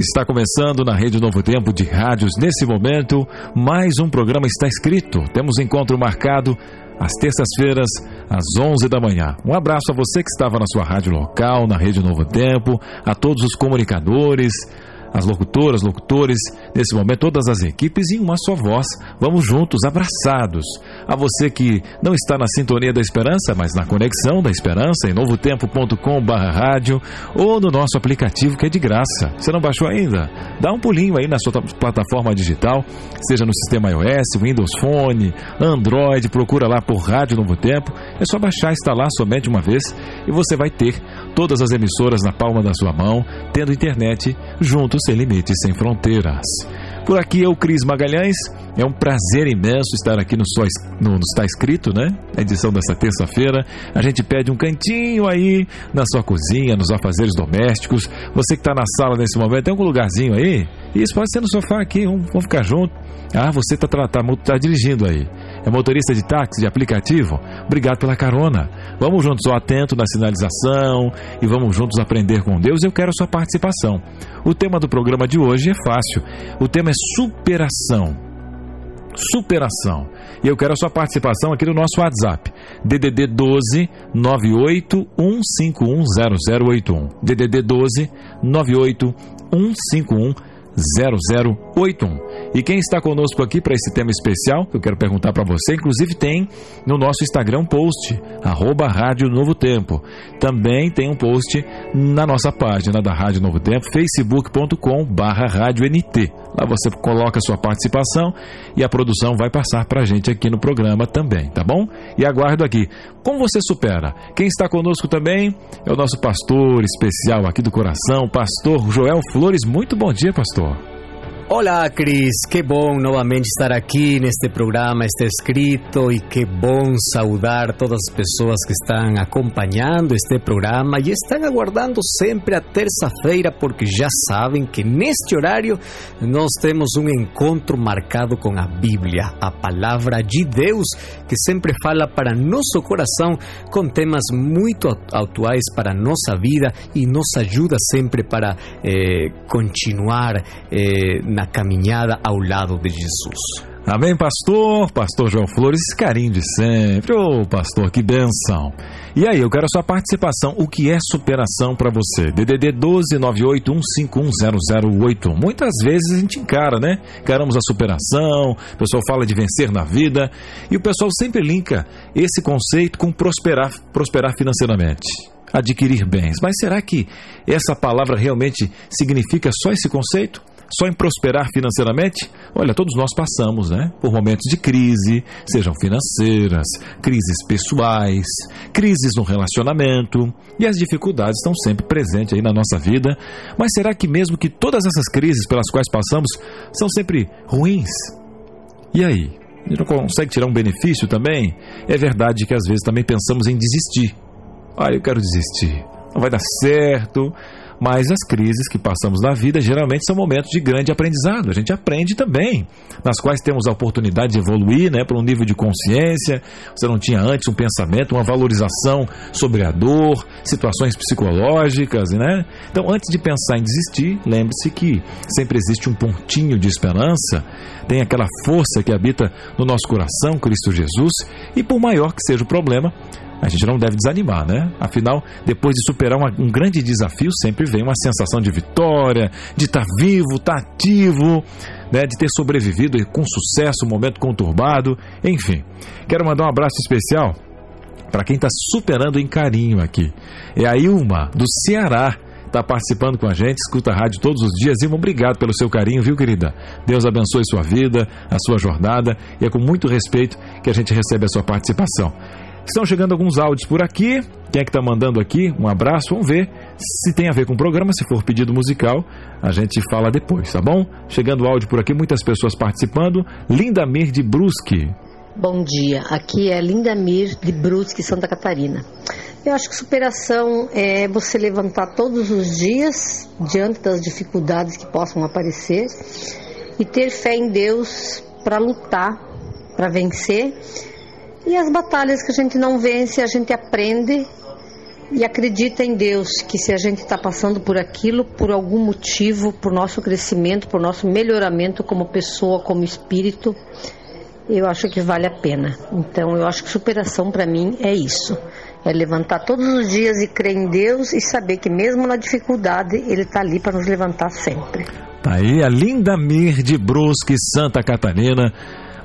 Está começando na Rede Novo Tempo de Rádios nesse momento. Mais um programa está escrito. Temos encontro marcado às terças-feiras, às 11 da manhã. Um abraço a você que estava na sua rádio local, na Rede Novo Tempo, a todos os comunicadores, as locutoras, locutores, nesse momento todas as equipes em uma só voz. Vamos juntos, abraçados. A você que não está na sintonia da esperança, mas na conexão da esperança em novotempo.com/rádio ou no nosso aplicativo que é de graça. Você não baixou ainda? Dá um pulinho aí na sua plataforma digital, seja no sistema iOS, Windows Phone, Android, procura lá por Rádio Novo Tempo. É só baixar, instalar somente uma vez e você vai ter todas as emissoras na palma da sua mão, tendo internet juntos sem limites, sem fronteiras. Por aqui eu, Cris Magalhães. É um prazer imenso estar aqui no Só no, no Está Escrito, né? A edição dessa terça-feira. A gente pede um cantinho aí na sua cozinha, nos afazeres domésticos. Você que está na sala nesse momento, tem algum lugarzinho aí? Isso pode ser no sofá aqui, vamos, vamos ficar junto. Ah, você está tá, tá, tá dirigindo aí. É motorista de táxi, de aplicativo? Obrigado pela carona. Vamos juntos, ó, atento na sinalização e vamos juntos aprender com Deus. Eu quero a sua participação. O tema do programa de hoje é fácil. O tema é superação. Superação. E eu quero a sua participação aqui no nosso WhatsApp. DDD 12 98 151 0081. DDD 12 98 151 0081. E quem está conosco aqui para esse tema especial, eu quero perguntar para você, inclusive tem no nosso Instagram post, arroba Rádio Novo Tempo. Também tem um post na nossa página da Rádio Novo Tempo, facebook.com barra Rádio NT. Lá você coloca sua participação e a produção vai passar para a gente aqui no programa também, tá bom? E aguardo aqui. Como você supera? Quem está conosco também é o nosso pastor especial aqui do coração, pastor Joel Flores. Muito bom dia, pastor só. Olá, Cris. Que bom novamente estar aqui neste programa, este escrito, e que bom saudar todas as pessoas que estão acompanhando este programa e estão aguardando sempre a terça-feira, porque já sabem que neste horário nós temos um encontro marcado com a Bíblia, a palavra de Deus, que sempre fala para nosso coração com temas muito atuais para nossa vida e nos ajuda sempre para eh, continuar eh, na caminhada ao lado de Jesus. Amém, pastor? Pastor João Flores, esse carinho de sempre. Ô, oh, pastor, que benção. E aí, eu quero a sua participação. O que é superação para você? DDD 12981510081. Muitas vezes a gente encara, né? Encaramos a superação, o pessoal fala de vencer na vida, e o pessoal sempre linka esse conceito com prosperar, prosperar financeiramente adquirir bens. Mas será que essa palavra realmente significa só esse conceito? Só em prosperar financeiramente? Olha, todos nós passamos, né? Por momentos de crise, sejam financeiras, crises pessoais, crises no relacionamento, e as dificuldades estão sempre presentes aí na nossa vida. Mas será que mesmo que todas essas crises pelas quais passamos são sempre ruins? E aí? A gente não consegue tirar um benefício também? É verdade que às vezes também pensamos em desistir. Ah, eu quero desistir. Não vai dar certo mas as crises que passamos na vida geralmente são momentos de grande aprendizado. A gente aprende também, nas quais temos a oportunidade de evoluir né, para um nível de consciência. Você não tinha antes um pensamento, uma valorização sobre a dor, situações psicológicas, né? Então, antes de pensar em desistir, lembre-se que sempre existe um pontinho de esperança, tem aquela força que habita no nosso coração, Cristo Jesus, e por maior que seja o problema, a gente não deve desanimar, né? Afinal, depois de superar uma, um grande desafio, sempre vem uma sensação de vitória, de estar tá vivo, estar tá ativo, né? de ter sobrevivido com sucesso um momento conturbado, enfim. Quero mandar um abraço especial para quem está superando em carinho aqui. É a Ilma, do Ceará está participando com a gente, escuta a rádio todos os dias. Ilma, obrigado pelo seu carinho, viu, querida? Deus abençoe sua vida, a sua jornada, e é com muito respeito que a gente recebe a sua participação. Estão chegando alguns áudios por aqui. Quem é que está mandando aqui? Um abraço. Vamos ver se tem a ver com o programa. Se for pedido musical, a gente fala depois, tá bom? Chegando áudio por aqui, muitas pessoas participando. Linda Mir de Brusque. Bom dia, aqui é Linda Mir de Brusque, Santa Catarina. Eu acho que superação é você levantar todos os dias diante das dificuldades que possam aparecer e ter fé em Deus para lutar, para vencer. E as batalhas que a gente não vence, a gente aprende e acredita em Deus que se a gente está passando por aquilo, por algum motivo, por nosso crescimento, por nosso melhoramento como pessoa, como espírito, eu acho que vale a pena. Então, eu acho que superação para mim é isso. É levantar todos os dias e crer em Deus e saber que mesmo na dificuldade Ele está ali para nos levantar sempre. Tá aí a Linda Mir de Brusque, Santa Catarina,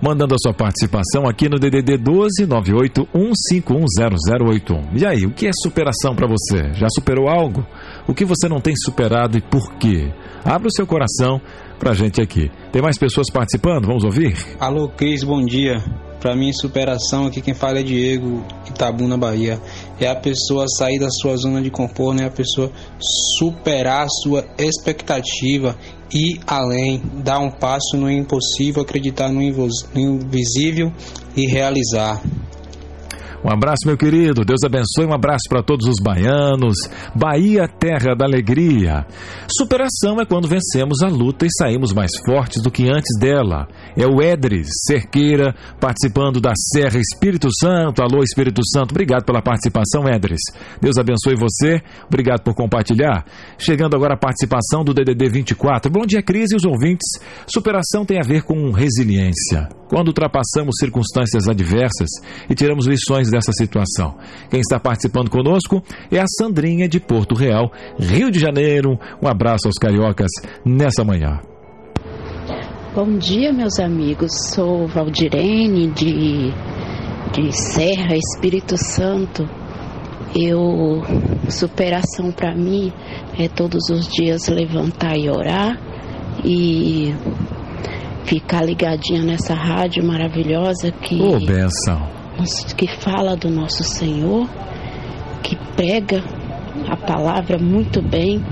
mandando a sua participação aqui no DDD 12 981510081. E aí, o que é superação para você? Já superou algo? O que você não tem superado e por quê? Abra o seu coração pra gente aqui. Tem mais pessoas participando? Vamos ouvir? Alô, Cris, bom dia. Para mim, superação aqui quem fala é Diego, Itabuna, Bahia. É a pessoa sair da sua zona de conforto, né? A pessoa superar a sua expectativa e além, dar um passo no impossível, acreditar no invisível e realizar. Um abraço, meu querido. Deus abençoe. Um abraço para todos os baianos. Bahia, terra da alegria. Superação é quando vencemos a luta e saímos mais fortes do que antes dela. É o Edris Cerqueira participando da Serra Espírito Santo. Alô, Espírito Santo. Obrigado pela participação, Edris. Deus abençoe você. Obrigado por compartilhar. Chegando agora a participação do DDD 24. Bom dia, Cris e os ouvintes. Superação tem a ver com resiliência. Quando ultrapassamos circunstâncias adversas e tiramos lições dessa situação. Quem está participando conosco é a Sandrinha de Porto Real, Rio de Janeiro. Um abraço aos cariocas nessa manhã. Bom dia, meus amigos. Sou Valdirene de, de Serra, Espírito Santo. Eu superação para mim é todos os dias levantar e orar e ficar ligadinha nessa rádio maravilhosa que oh, benção que fala do nosso Senhor, que prega a palavra muito bem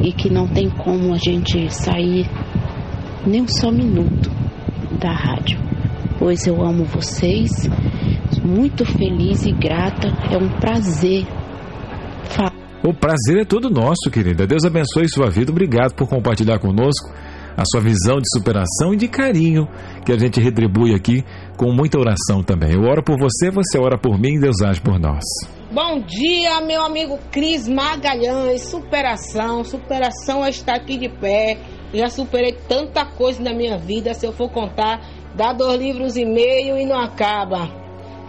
e que não tem como a gente sair nem um só minuto da rádio. Pois eu amo vocês, muito feliz e grata, é um prazer falar. O prazer é todo nosso, querida. Deus abençoe sua vida. Obrigado por compartilhar conosco a sua visão de superação e de carinho que a gente retribui aqui com muita oração também. Eu oro por você, você ora por mim Deus age por nós. Bom dia, meu amigo Cris Magalhães. Superação, superação é estar aqui de pé. Já superei tanta coisa na minha vida, se eu for contar, dá dois livros e meio e não acaba.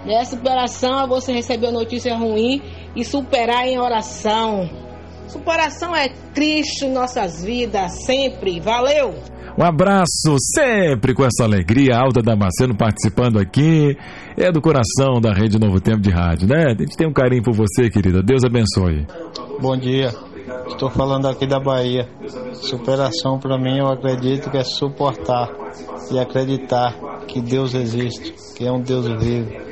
Né? Superação é você receber notícia ruim e superar em oração. Superação é Cristo em nossas vidas, sempre. Valeu! Um abraço sempre com essa alegria. Alda Damasceno participando aqui. É do coração da Rede Novo Tempo de Rádio, né? A gente tem um carinho por você, querida. Deus abençoe. Bom dia. Estou falando aqui da Bahia. Superação para mim, eu acredito que é suportar e acreditar que Deus existe, que é um Deus vivo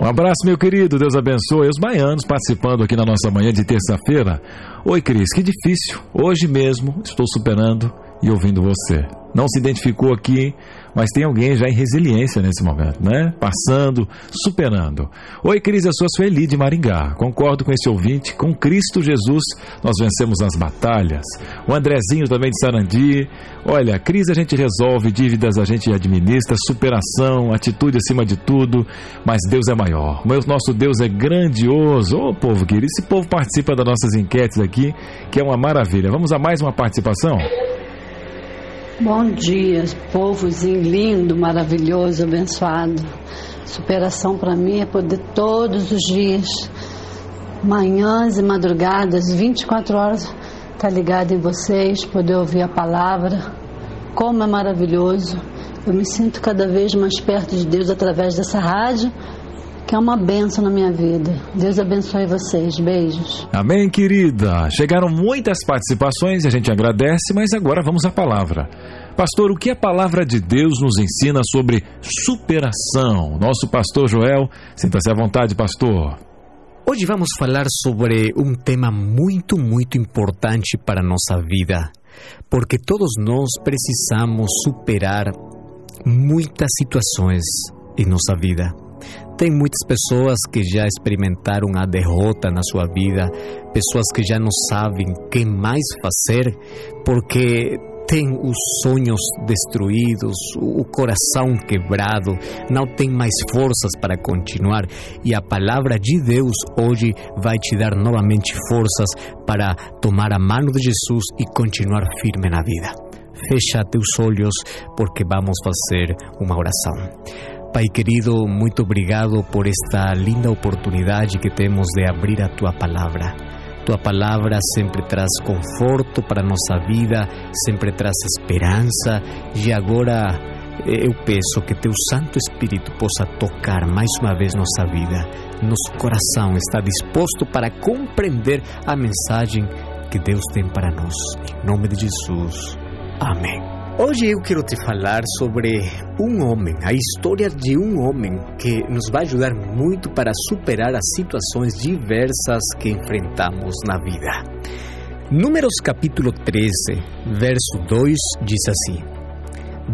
um abraço, meu querido. Deus abençoe. Os baianos participando aqui na nossa manhã de terça-feira. Oi, Cris, que difícil. Hoje mesmo estou superando e ouvindo você. Não se identificou aqui, mas tem alguém já em resiliência nesse momento, né? Passando, superando. Oi, Cris, eu sou a Sueli de Maringá. Concordo com esse ouvinte. Com Cristo Jesus, nós vencemos as batalhas. O Andrezinho também de Sarandi. Olha, crise a gente resolve, dívidas a gente administra, superação, atitude acima de tudo, mas Deus é maior. O nosso Deus é grandioso. Ô, povo querido, esse povo participa das nossas enquetes aqui, que é uma maravilha. Vamos a mais uma participação? Bom dia, povozinho lindo, maravilhoso, abençoado. Superação para mim é poder todos os dias, manhãs e madrugadas, 24 horas, estar tá ligado em vocês, poder ouvir a palavra. Como é maravilhoso. Eu me sinto cada vez mais perto de Deus através dessa rádio que é uma benção na minha vida. Deus abençoe vocês. Beijos. Amém, querida. Chegaram muitas participações e a gente agradece, mas agora vamos à palavra. Pastor, o que a palavra de Deus nos ensina sobre superação? Nosso pastor Joel, sinta-se à vontade, pastor. Hoje vamos falar sobre um tema muito, muito importante para a nossa vida, porque todos nós precisamos superar muitas situações em nossa vida. Tem muitas pessoas que já experimentaram a derrota na sua vida, pessoas que já não sabem o que mais fazer, porque tem os sonhos destruídos, o coração quebrado, não tem mais forças para continuar. E a palavra de Deus hoje vai te dar novamente forças para tomar a mão de Jesus e continuar firme na vida. Fecha teus olhos porque vamos fazer uma oração. Pai querido, muito obrigado por esta linda oportunidade que temos de abrir a tua palavra. Tua palavra sempre traz conforto para nossa vida, sempre traz esperança. E agora eu peço que teu Santo Espírito possa tocar mais uma vez nossa vida. Nosso coração está disposto para compreender a mensagem que Deus tem para nós. Em nome de Jesus. Amém. Hoje eu quero te falar sobre um homem, a história de um homem que nos vai ajudar muito para superar as situações diversas que enfrentamos na vida. Números capítulo 13, verso 2 diz assim: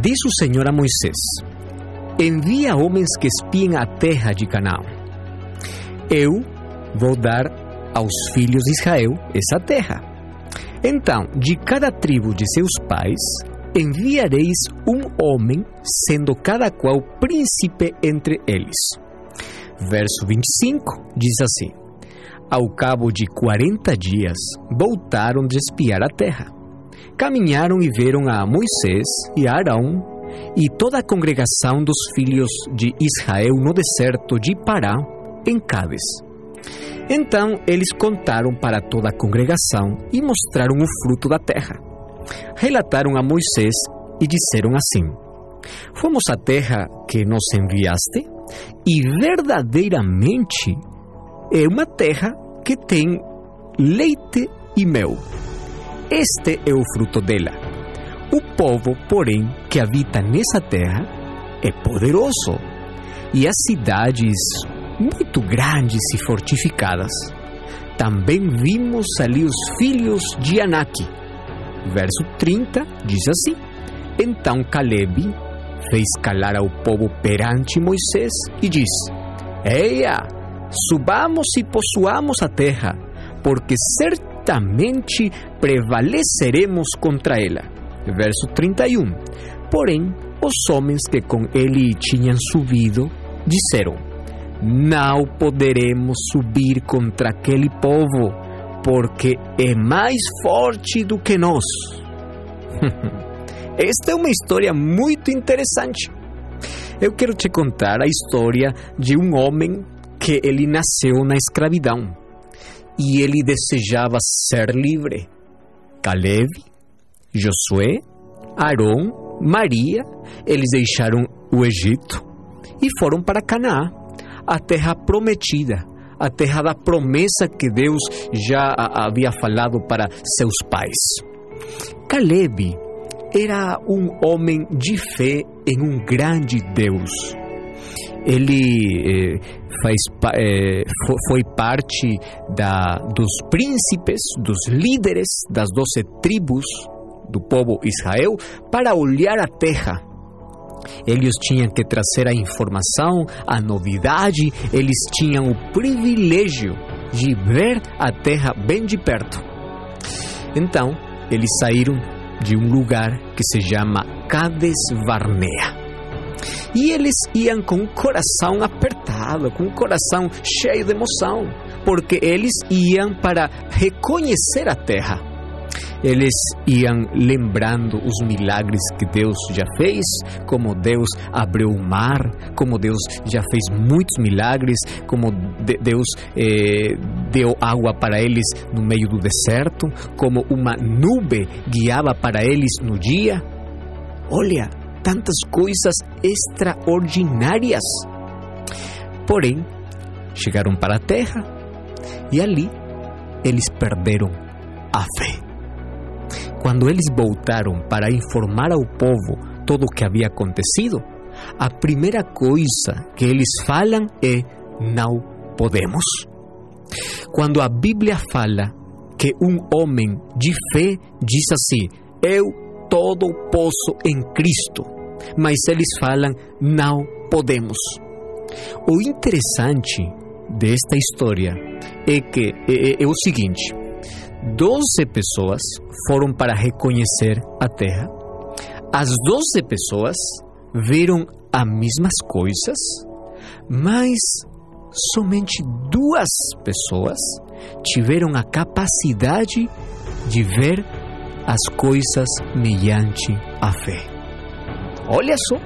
Diz o Senhor a Moisés: Envia homens que espiem a terra de Canaã. Eu vou dar aos filhos de Israel essa terra. Então, de cada tribo de seus pais, enviareis um homem, sendo cada qual príncipe entre eles. Verso 25 diz assim: Ao cabo de quarenta dias, voltaram de espiar a terra. Caminharam e viram a Moisés e a Arão e toda a congregação dos filhos de Israel no deserto de Pará, em Cádiz. Então eles contaram para toda a congregação e mostraram o fruto da terra relataram a Moisés e disseram assim: Fomos à terra que nos enviaste e verdadeiramente é uma terra que tem leite e mel. Este é o fruto dela. O povo, porém, que habita nessa terra é poderoso e as cidades muito grandes e fortificadas. Também vimos ali os filhos de Anak Verso 30 diz assim: Então Caleb fez calar ao povo perante Moisés e diz: Eia, subamos e possuamos a terra, porque certamente prevaleceremos contra ela. Verso 31. Porém, os homens que com ele tinham subido disseram: Não poderemos subir contra aquele povo porque é mais forte do que nós. Esta é uma história muito interessante. Eu quero te contar a história de um homem que ele nasceu na escravidão e ele desejava ser livre. Caleb, Josué, Arão, Maria, eles deixaram o Egito e foram para Canaã, a terra prometida, a terra da promessa que Deus já havia falado para seus pais. Caleb era um homem de fé em um grande Deus. Ele eh, faz, eh, foi parte da, dos príncipes, dos líderes das doze tribos do povo Israel para olhar a terra eles tinham que trazer a informação, a novidade, eles tinham o privilégio de ver a terra bem de perto. Então, eles saíram de um lugar que se chama Cades Varnea. E eles iam com o coração apertado, com o coração cheio de emoção, porque eles iam para reconhecer a terra eles iam lembrando os milagres que Deus já fez, como Deus abriu o mar, como Deus já fez muitos milagres, como Deus eh, deu água para eles no meio do deserto, como uma nuvem guiava para eles no dia. Olha, tantas coisas extraordinárias. Porém, chegaram para a terra e ali eles perderam a fé. Quando eles voltaram para informar ao povo todo o que havia acontecido, a primeira coisa que eles falam é: não podemos. Quando a Bíblia fala que um homem de fé diz assim: Eu todo posso em Cristo, mas eles falam: não podemos. O interessante desta história é que é, é, o seguinte: doze pessoas foram para reconhecer a terra. As doze pessoas viram as mesmas coisas, mas somente duas pessoas tiveram a capacidade de ver as coisas mediante a fé. Olha só!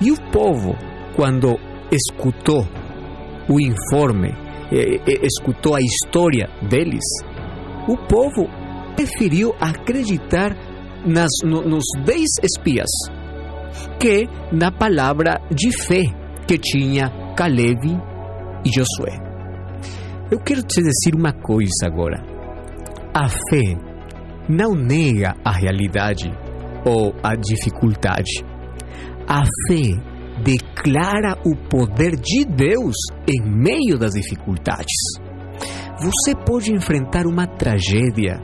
E o povo, quando escutou o informe, eh, eh, escutou a história deles, o povo preferiu acreditar nas, no, nos dez espias que na palavra de fé que tinha Caleb e Josué. Eu quero te dizer uma coisa agora. A fé não nega a realidade ou a dificuldade. A fé declara o poder de Deus em meio das dificuldades. Você pode enfrentar uma tragédia.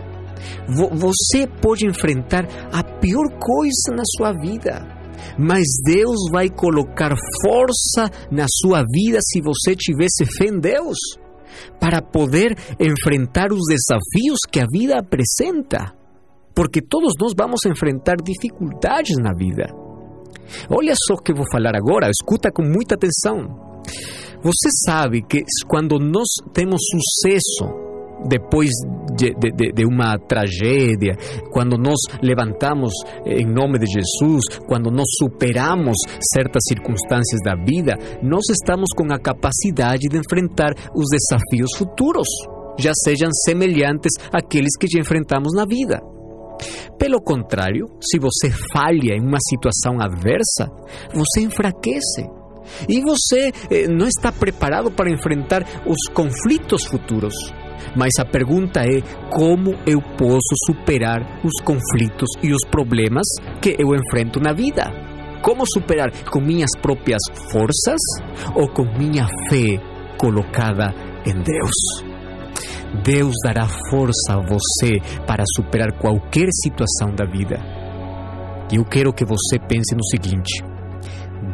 Você pode enfrentar a pior coisa na sua vida. Mas Deus vai colocar força na sua vida se você tivesse fé em Deus para poder enfrentar os desafios que a vida apresenta. Porque todos nós vamos enfrentar dificuldades na vida. Olha só o que vou falar agora, escuta com muita atenção. Você sabe que quando nós temos sucesso depois de, de, de, uma tragédia, quando nós levantamos em nome de Jesus, quando nós superamos certas circunstâncias da vida, nós estamos com a capacidade de enfrentar os desafios futuros, já sejam semelhantes àqueles que já enfrentamos na vida. Pelo contrário, se você falha em uma situação adversa, você enfraquece. E você eh, não está preparado para enfrentar os conflitos futuros. Mas a pergunta é como eu posso superar os conflitos e os problemas que eu enfrento na vida? Como superar com minhas próprias forças ou com minha fé colocada em Deus? Deus dará força a você para superar qualquer situação da vida. E eu quero que você pense no seguinte: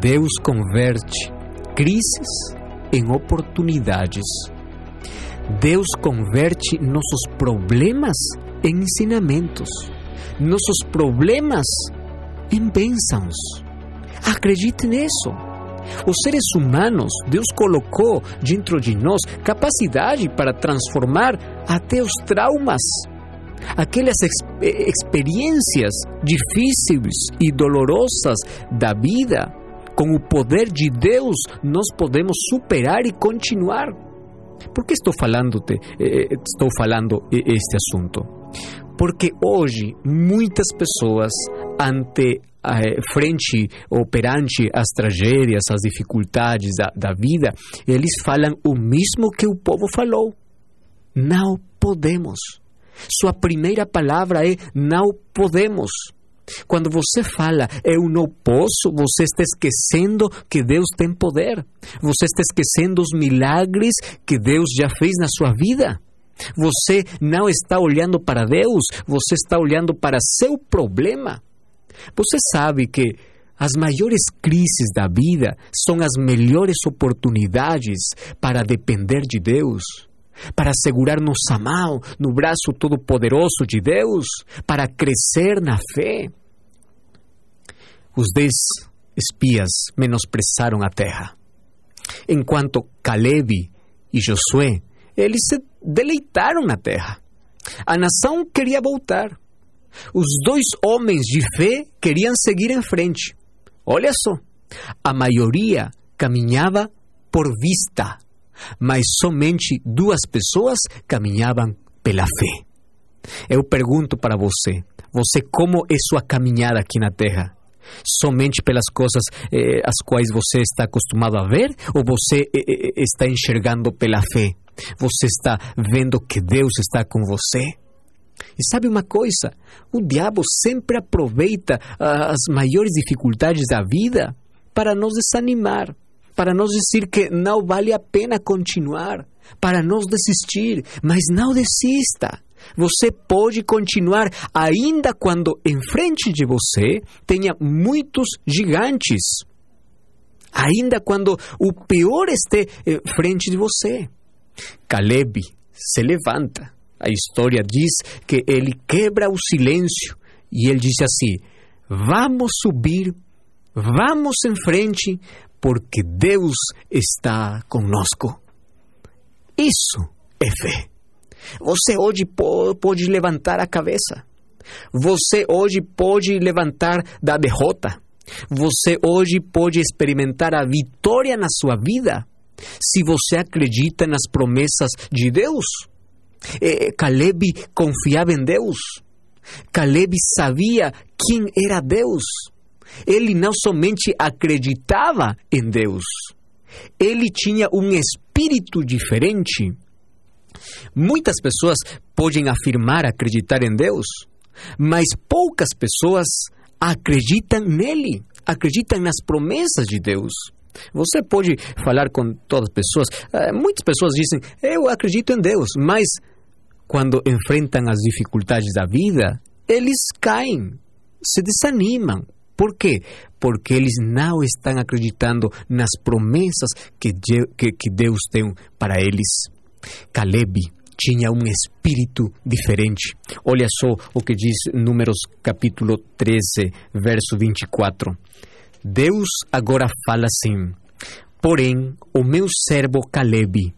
Deus converte crises em oportunidades Deus converte nossos problemas em ensinamentos, nossos problemas em bênçãos. Acredite nisso. Os seres humanos, Deus colocou dentro de nós capacidade para transformar até os traumas, aquelas experiências difíceis e dolorosas da vida. Com o poder de Deus, nós podemos superar e continuar. Por que estou falando, eh, eh, estou falando este assunto? Porque hoje muitas pessoas ante eh, frente ou perante as tragédias, as dificuldades da, da vida, eles falam o mesmo que o povo falou. Não podemos. Sua primeira palavra é não podemos. Quando você fala eu não posso, você está esquecendo que Deus tem poder. Você está esquecendo os milagres que Deus já fez na sua vida. Você não está olhando para Deus, você está olhando para seu problema. Você sabe que as maiores crises da vida são as melhores oportunidades para depender de Deus para segurar nossa mão no braço todo-poderoso de Deus, para crescer na fé. Os dez espias menosprezaram a terra, enquanto Caleb e Josué, eles se deleitaram na terra. A nação queria voltar. Os dois homens de fé queriam seguir em frente. Olha só, a maioria caminhava por vista, mas somente duas pessoas caminhavam pela fé. Eu pergunto para você: você como é sua caminhada aqui na terra? Somente pelas coisas eh, as quais você está acostumado a ver? Ou você eh, eh, está enxergando pela fé? Você está vendo que Deus está com você? E sabe uma coisa? O diabo sempre aproveita as maiores dificuldades da vida para nos desanimar, para nos dizer que não vale a pena continuar, para nos desistir. Mas não desista. Você pode continuar ainda quando em frente de você tenha muitos gigantes. Ainda quando o pior esteja em frente de você. Caleb se levanta. A história diz que ele quebra o silêncio e ele diz assim: Vamos subir, vamos em frente, porque Deus está conosco. Isso é fé. Você hoje pode levantar a cabeça. Você hoje pode levantar da derrota. Você hoje pode experimentar a vitória na sua vida se você acredita nas promessas de Deus. Eh, Caleb confiava em Deus. Caleb sabia quem era Deus. Ele não somente acreditava em Deus, ele tinha um espírito diferente. Muitas pessoas podem afirmar acreditar em Deus, mas poucas pessoas acreditam nele, acreditam nas promessas de Deus. Você pode falar com todas as pessoas. Eh, muitas pessoas dizem, eu acredito em Deus, mas quando enfrentam as dificuldades da vida, eles caem, se desanimam. Por quê? Porque eles não estão acreditando nas promessas que, que, Deus tem para eles. Caleb tinha um espírito diferente. Olha só o que diz Números capítulo 13, verso 24. Deus agora fala assim: Porém, o meu servo Caleb,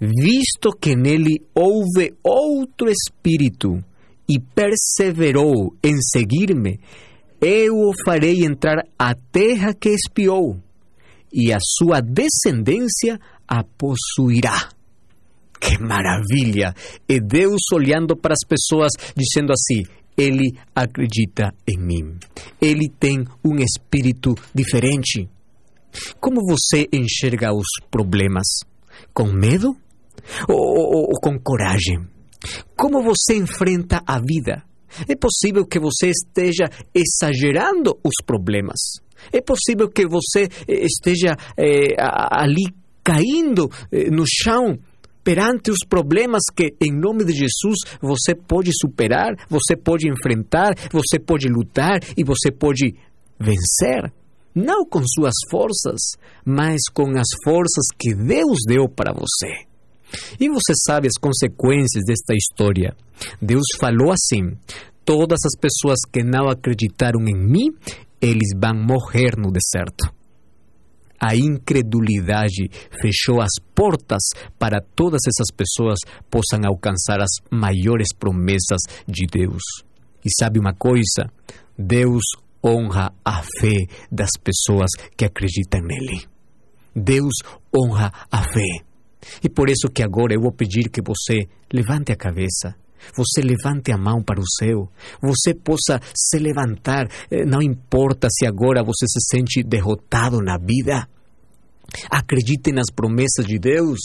visto que nele houve outro espírito e perseverou em seguir-me, eu o farei entrar à terra que espiou, e a sua descendência a possuirá. Que maravilha! E Deus olhando para as pessoas, dizendo assim: Ele acredita em mim. Ele tem um espírito diferente. Como você enxerga os problemas? Com medo? Ou, ou, ou com coragem? Como você enfrenta a vida? É possível que você esteja exagerando os problemas. É possível que você eh, esteja eh, ali caindo eh, no chão perante os problemas que, em nome de Jesus, você pode superar, você pode enfrentar, você pode lutar e você pode vencer. Não com suas forças, mas com as forças que Deus deu para você. E você sabe as consequências desta história. Deus falou assim: todas as pessoas que não acreditaram em mim, eles vão morrer no deserto a incredulidade fechou as portas para todas essas pessoas possam alcançar as maiores promessas de Deus. E sabe uma coisa? Deus honra a fé das pessoas que acreditam nele. Deus honra a fé. E por isso que agora eu vou pedir que você levante a cabeça você levante a mão para o céu, você possa se levantar, eh, não importa se agora você se sente derrotado na vida. Acredite nas promessas de Deus.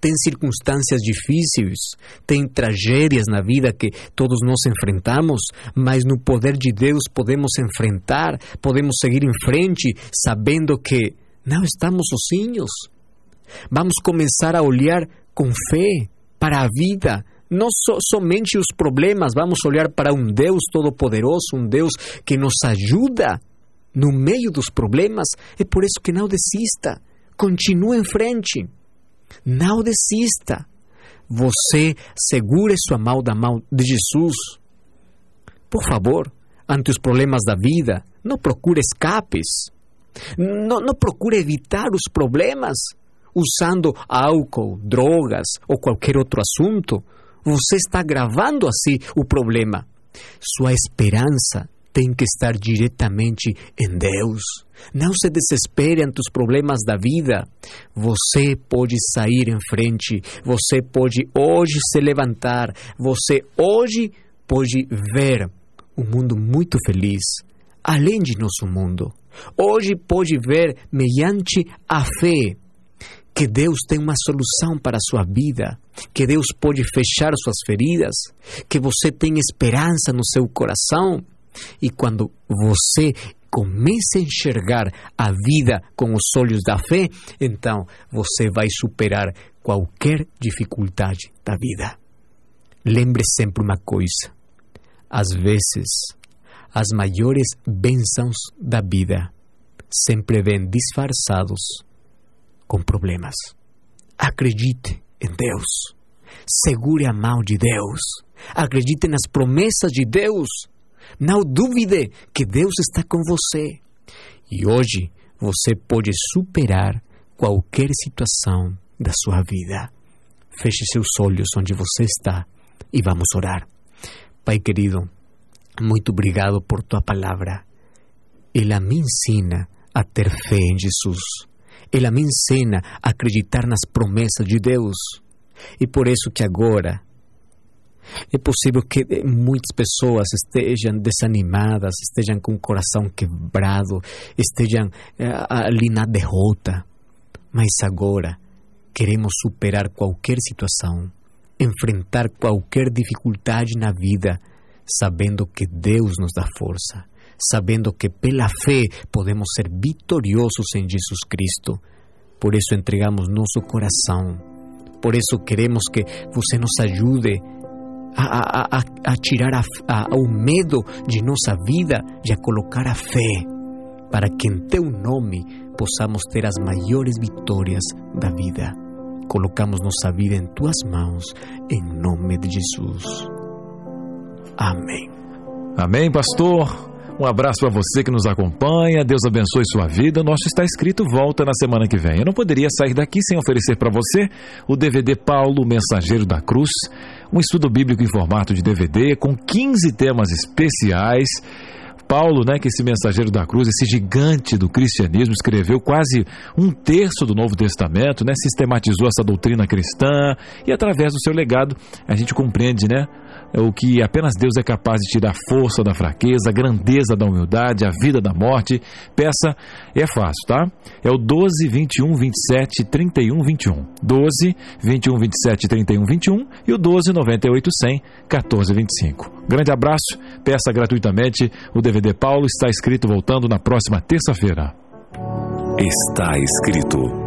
Tem circunstâncias difíceis, tem tragédias na vida que todos nós enfrentamos, mas no poder de Deus podemos enfrentar, podemos seguir em frente, sabendo que não estamos sozinhos. Vamos começar a olhar com fé para a vida, não so, somente os problemas, vamos olhar para um Deus todo-poderoso, um Deus que nos ajuda no meio dos problemas. É por isso que não desista, continue em frente, não desista. Você segure sua mão da mão de Jesus. Por favor, ante os problemas da vida, não procure escapes. Não, não procure evitar os problemas usando álcool, drogas ou qualquer outro assunto. Você está gravando assim o problema. Sua esperança tem que estar diretamente em Deus. Não se desespere ante os problemas da vida. Você pode sair em frente. Você pode hoje se levantar. Você hoje pode ver um mundo muito feliz. além de nosso mundo. Hoje pode ver, mediante a fé, que Deus tem uma solução para a sua vida, que Deus pode fechar suas feridas, que você tem esperança no seu coração. E quando você começa a enxergar a vida com os olhos da fé, então você vai superar qualquer dificuldade da vida. Lembre sempre uma coisa: às vezes, as maiores bênçãos da vida sempre vêm disfarçados com problemas. Acredite em Deus. Segure a mão de Deus. Acredite nas promessas de Deus. Não duvide que Deus está com você. E hoje você pode superar qualquer situação da sua vida. Feche seus olhos onde você está e vamos orar. Pai querido, muito obrigado por tua palavra. Ela me ensina a ter fé em Jesus. Ela me ensina a acreditar nas promessas de Deus. E por isso que agora é possível que muitas pessoas estejam desanimadas, estejam com o coração quebrado, estejam eh, ali na derrota. Mas agora queremos superar qualquer situação, enfrentar qualquer dificuldade na vida, sabendo que Deus nos dá força, sabendo que pela fé podemos ser vitoriosos em Jesus Cristo. Por isso entregamos nosso coração. Por isso queremos que você nos ajude a, a, a, a tirar o medo de nossa vida e a colocar a fé, para que em teu nome possamos ter as maiores vitórias da vida. Colocamos nossa vida em tuas mãos, em nome de Jesus. Amém. Amém, pastor. Um abraço para você que nos acompanha. Deus abençoe sua vida. Nosso está escrito volta na semana que vem. Eu não poderia sair daqui sem oferecer para você o DVD Paulo, Mensageiro da Cruz, um estudo bíblico em formato de DVD com 15 temas especiais. Paulo, né, que esse mensageiro da cruz, esse gigante do cristianismo, escreveu quase um terço do Novo Testamento, né, sistematizou essa doutrina cristã e através do seu legado a gente compreende, né, o que apenas Deus é capaz de tirar a força da fraqueza, a grandeza da humildade, a vida da morte. Peça, é fácil, tá? É o 12, 21, 27, 31, 21. 12, 21, 27, 31, 21 e o 12, 98, 100, 14, 25. Grande abraço, peça gratuitamente o DVD Paulo, está escrito voltando na próxima terça-feira. Está escrito